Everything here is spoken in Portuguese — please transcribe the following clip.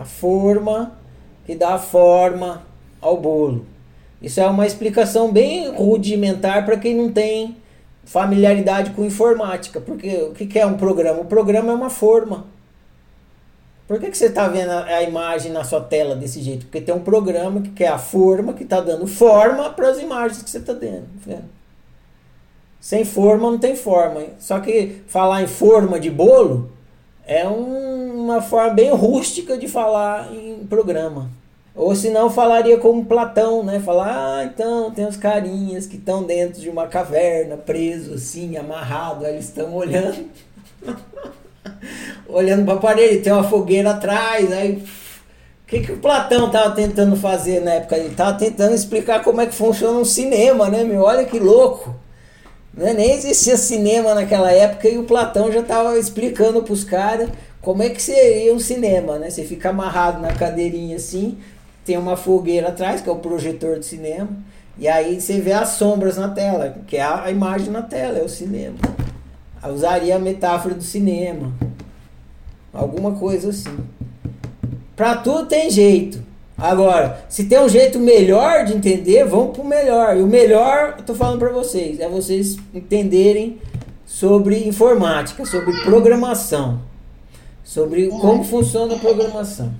A forma que dá forma ao bolo. Isso é uma explicação bem rudimentar para quem não tem familiaridade com informática. Porque o que é um programa? O programa é uma forma. Por que, que você está vendo a, imagem na sua tela desse jeito? Porque tem um programa que é a forma, que está dando forma para as imagens que você está vendo. Sem forma não tem forma. Só que falar em forma de bolo é um, uma forma bem rústica de falar em programa. Ou senão falaria como Platão, né? Falar, ah, então tem os carinhas que estão dentro de uma caverna, presos assim, amarrados, eles estão olhando. olhando para a parede, tem uma fogueira atrás, aí o que, que o Platão estava tentando fazer na época? Ele estava tentando explicar como é que funciona um cinema, né, meu? Olha que louco! Né? Nem existia cinema naquela época e o Platão já estava explicando para os caras como é que seria um cinema, né? Você fica amarrado na cadeirinha assim, tem uma fogueira atrás, que é o projetor do cinema, e aí você vê as sombras na tela, que é a imagem na tela, é o cinema. Eu usaria a metáfora do cinema. Alguma coisa assim. Pra tudo tem jeito. Agora, se tem um jeito melhor de entender, vamos pro melhor. E o melhor, eu tô falando para vocês, é vocês entenderem sobre informática, sobre programação, sobre como funciona a programação.